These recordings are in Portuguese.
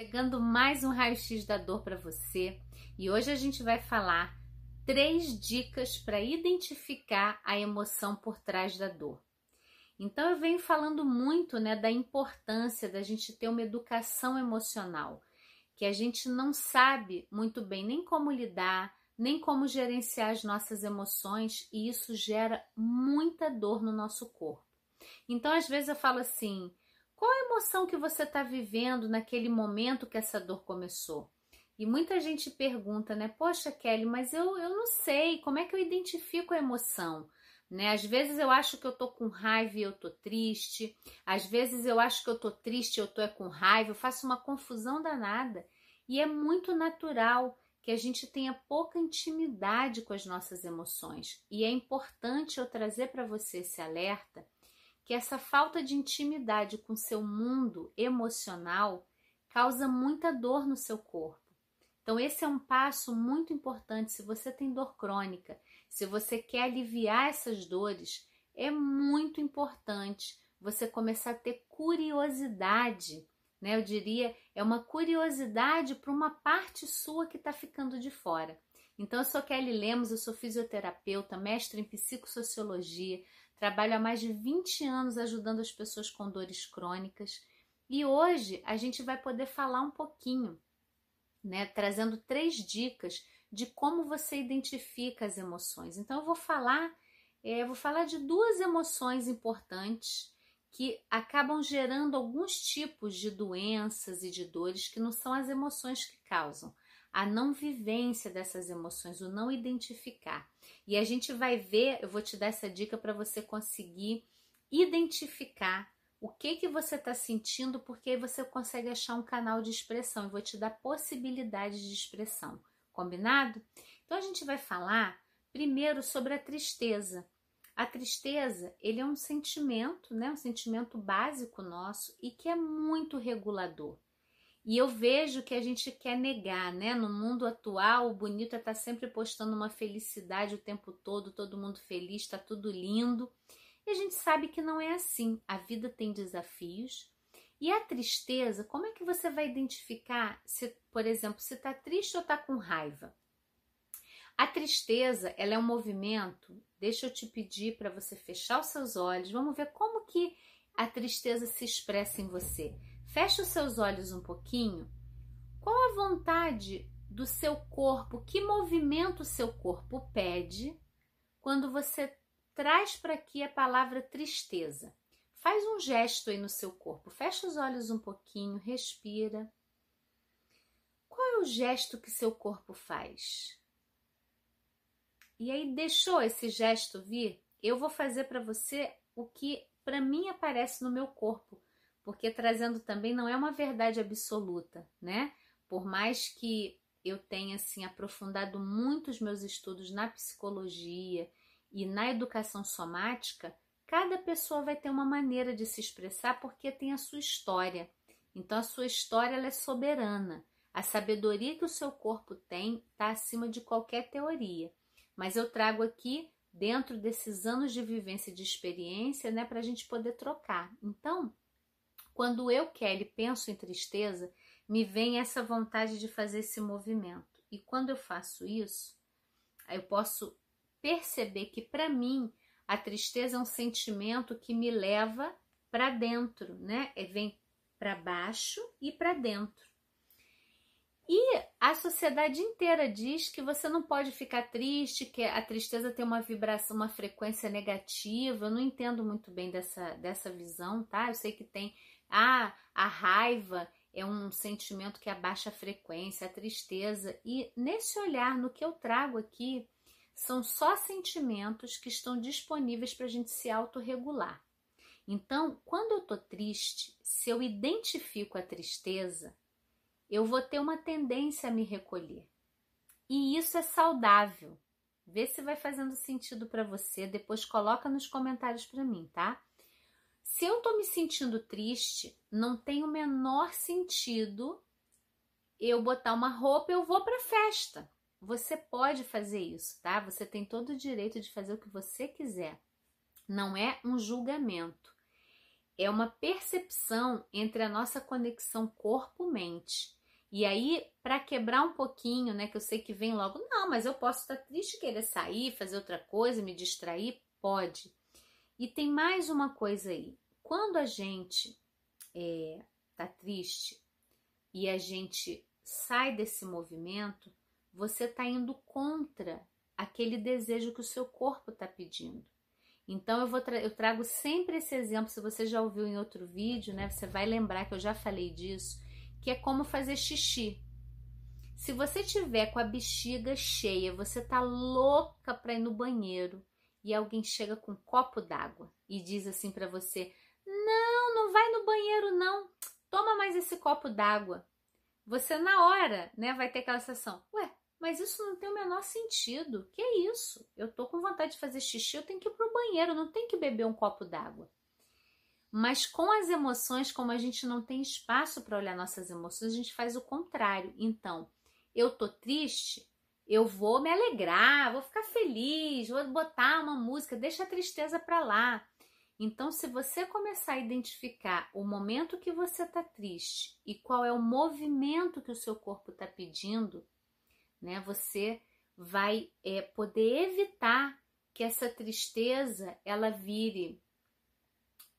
Pegando mais um raio-x da dor para você e hoje a gente vai falar três dicas para identificar a emoção por trás da dor. Então eu venho falando muito, né, da importância da gente ter uma educação emocional, que a gente não sabe muito bem nem como lidar, nem como gerenciar as nossas emoções e isso gera muita dor no nosso corpo. Então às vezes eu falo assim: qual a emoção que você está vivendo naquele momento que essa dor começou? E muita gente pergunta, né? Poxa, Kelly, mas eu, eu não sei, como é que eu identifico a emoção? Né? Às vezes eu acho que eu tô com raiva e eu tô triste. Às vezes eu acho que eu tô triste e eu tô é com raiva. Eu faço uma confusão danada. E é muito natural que a gente tenha pouca intimidade com as nossas emoções. E é importante eu trazer para você esse alerta que essa falta de intimidade com seu mundo emocional causa muita dor no seu corpo. Então, esse é um passo muito importante. Se você tem dor crônica, se você quer aliviar essas dores, é muito importante você começar a ter curiosidade, né? Eu diria, é uma curiosidade para uma parte sua que está ficando de fora. Então, eu sou Kelly Lemos, eu sou fisioterapeuta, mestre em psicossociologia, Trabalho há mais de 20 anos ajudando as pessoas com dores crônicas e hoje a gente vai poder falar um pouquinho, né, trazendo três dicas de como você identifica as emoções. Então eu vou falar, é, vou falar de duas emoções importantes que acabam gerando alguns tipos de doenças e de dores que não são as emoções que causam, a não vivência dessas emoções, o não identificar. E a gente vai ver, eu vou te dar essa dica para você conseguir identificar o que que você está sentindo, porque aí você consegue achar um canal de expressão. Eu vou te dar possibilidades de expressão. Combinado? Então a gente vai falar primeiro sobre a tristeza. A tristeza, ele é um sentimento, né, um sentimento básico nosso e que é muito regulador. E eu vejo que a gente quer negar, né? No mundo atual, o bonito é estar tá sempre postando uma felicidade o tempo todo, todo mundo feliz, está tudo lindo. E a gente sabe que não é assim. A vida tem desafios. E a tristeza, como é que você vai identificar se, por exemplo, se está triste ou está com raiva? A tristeza, ela é um movimento. Deixa eu te pedir para você fechar os seus olhos. Vamos ver como que a tristeza se expressa em você. Feche os seus olhos um pouquinho. Qual a vontade do seu corpo? Que movimento o seu corpo pede quando você traz para aqui a palavra tristeza? Faz um gesto aí no seu corpo. Fecha os olhos um pouquinho, respira. Qual é o gesto que seu corpo faz? E aí deixou esse gesto vir? Eu vou fazer para você o que para mim aparece no meu corpo porque trazendo também não é uma verdade absoluta, né? Por mais que eu tenha assim aprofundado muito os meus estudos na psicologia e na educação somática, cada pessoa vai ter uma maneira de se expressar porque tem a sua história. Então a sua história ela é soberana. A sabedoria que o seu corpo tem está acima de qualquer teoria. Mas eu trago aqui dentro desses anos de vivência e de experiência, né, para a gente poder trocar. Então, quando eu, Kelly, penso em tristeza, me vem essa vontade de fazer esse movimento. E quando eu faço isso, eu posso perceber que para mim a tristeza é um sentimento que me leva para dentro, né? É, vem para baixo e para dentro. E a sociedade inteira diz que você não pode ficar triste, que a tristeza tem uma vibração, uma frequência negativa. Eu não entendo muito bem dessa, dessa visão, tá? Eu sei que tem ah, a raiva é um sentimento que abaixa a frequência, a tristeza. E nesse olhar, no que eu trago aqui, são só sentimentos que estão disponíveis para a gente se autorregular. Então, quando eu tô triste, se eu identifico a tristeza, eu vou ter uma tendência a me recolher. E isso é saudável. Vê se vai fazendo sentido para você, depois coloca nos comentários para mim, tá? Se eu tô me sentindo triste, não tem o menor sentido eu botar uma roupa, eu vou para festa. Você pode fazer isso, tá? Você tem todo o direito de fazer o que você quiser. Não é um julgamento. é uma percepção entre a nossa conexão corpo-mente. E aí, para quebrar um pouquinho, né, que eu sei que vem logo, não, mas eu posso estar triste, querer sair, fazer outra coisa, me distrair, pode. E tem mais uma coisa aí. Quando a gente é, tá triste e a gente sai desse movimento, você está indo contra aquele desejo que o seu corpo está pedindo. Então eu vou tra eu trago sempre esse exemplo, se você já ouviu em outro vídeo, né, você vai lembrar que eu já falei disso, que é como fazer xixi. Se você tiver com a bexiga cheia, você tá louca para ir no banheiro e alguém chega com um copo d'água e diz assim para você: "Não, não vai no banheiro não. Toma mais esse copo d'água". Você na hora, né, vai ter aquela sensação: "Ué, mas isso não tem o menor sentido. Que é isso? Eu tô com vontade de fazer xixi, eu tenho que ir pro banheiro, não tenho que beber um copo d'água. Mas com as emoções, como a gente não tem espaço para olhar nossas emoções, a gente faz o contrário. Então, eu tô triste, eu vou me alegrar, vou ficar feliz, vou botar uma música, deixa a tristeza para lá. Então, se você começar a identificar o momento que você está triste e qual é o movimento que o seu corpo está pedindo, né? Você vai é, poder evitar que essa tristeza ela vire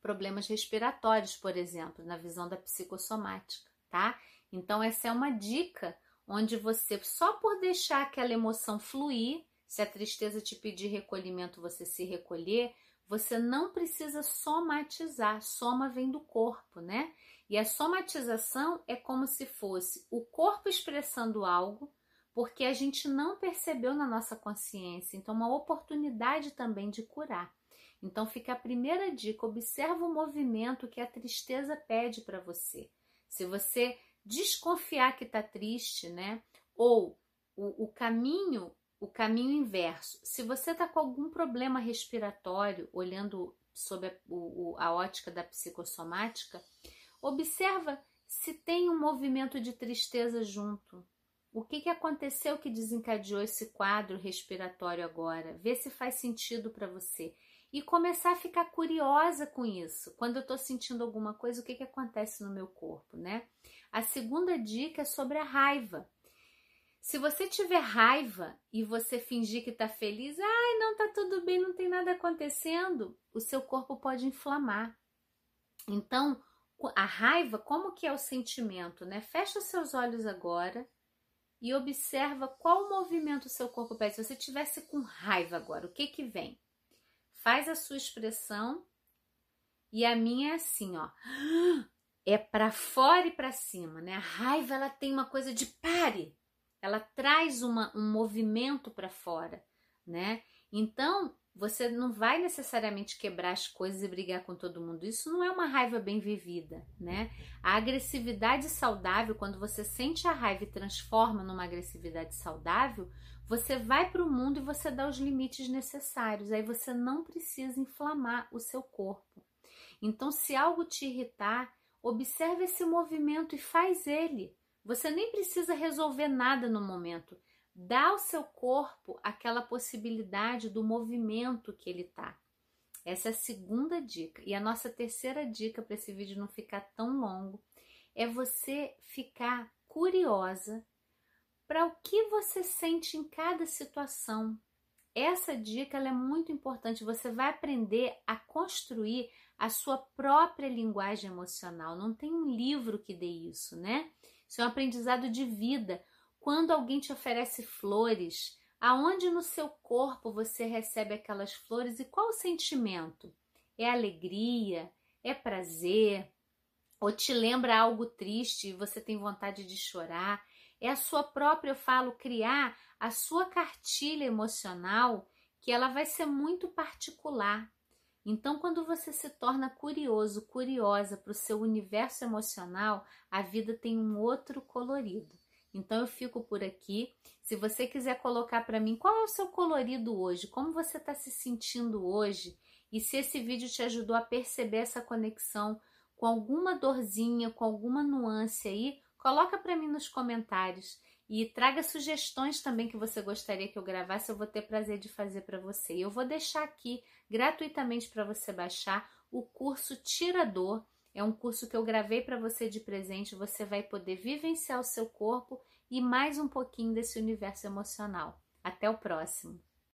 problemas respiratórios, por exemplo, na visão da psicossomática, tá? Então essa é uma dica onde você só por deixar aquela emoção fluir, se a tristeza te pedir recolhimento, você se recolher, você não precisa somatizar. Soma vem do corpo, né? E a somatização é como se fosse o corpo expressando algo porque a gente não percebeu na nossa consciência. Então, uma oportunidade também de curar. Então, fica a primeira dica: observa o movimento que a tristeza pede para você. Se você desconfiar que está triste, né? Ou o, o caminho, o caminho inverso. Se você está com algum problema respiratório, olhando sob a, o, a ótica da psicossomática, observa se tem um movimento de tristeza junto. O que, que aconteceu que desencadeou esse quadro respiratório agora? Vê se faz sentido para você. E começar a ficar curiosa com isso. Quando eu estou sentindo alguma coisa, o que, que acontece no meu corpo, né? A segunda dica é sobre a raiva. Se você tiver raiva e você fingir que está feliz, ai, não tá tudo bem, não tem nada acontecendo, o seu corpo pode inflamar. Então, a raiva, como que é o sentimento, né? Fecha seus olhos agora e observa qual movimento o seu corpo pede. Se você tivesse com raiva agora, o que que vem? Faz a sua expressão e a minha é assim, ó. É para fora e para cima, né? A raiva ela tem uma coisa de pare. Ela traz uma, um movimento para fora, né? Então, você não vai necessariamente quebrar as coisas e brigar com todo mundo. Isso não é uma raiva bem vivida, né? A agressividade saudável, quando você sente a raiva e transforma numa agressividade saudável, você vai para o mundo e você dá os limites necessários. Aí você não precisa inflamar o seu corpo. Então, se algo te irritar, observe esse movimento e faz ele. Você nem precisa resolver nada no momento dá ao seu corpo aquela possibilidade do movimento que ele tá. Essa é a segunda dica. E a nossa terceira dica para esse vídeo não ficar tão longo é você ficar curiosa para o que você sente em cada situação. Essa dica é muito importante. Você vai aprender a construir a sua própria linguagem emocional. Não tem um livro que dê isso, né? Isso é um aprendizado de vida. Quando alguém te oferece flores, aonde no seu corpo você recebe aquelas flores e qual o sentimento? É alegria? É prazer? Ou te lembra algo triste e você tem vontade de chorar? É a sua própria, eu falo, criar a sua cartilha emocional, que ela vai ser muito particular. Então, quando você se torna curioso, curiosa para o seu universo emocional, a vida tem um outro colorido. Então eu fico por aqui. Se você quiser colocar para mim qual é o seu colorido hoje, como você está se sentindo hoje e se esse vídeo te ajudou a perceber essa conexão com alguma dorzinha, com alguma nuance aí, coloca para mim nos comentários e traga sugestões também que você gostaria que eu gravasse, eu vou ter prazer de fazer para você. Eu vou deixar aqui gratuitamente para você baixar o curso Tirador. É um curso que eu gravei para você de presente. Você vai poder vivenciar o seu corpo e mais um pouquinho desse universo emocional. Até o próximo!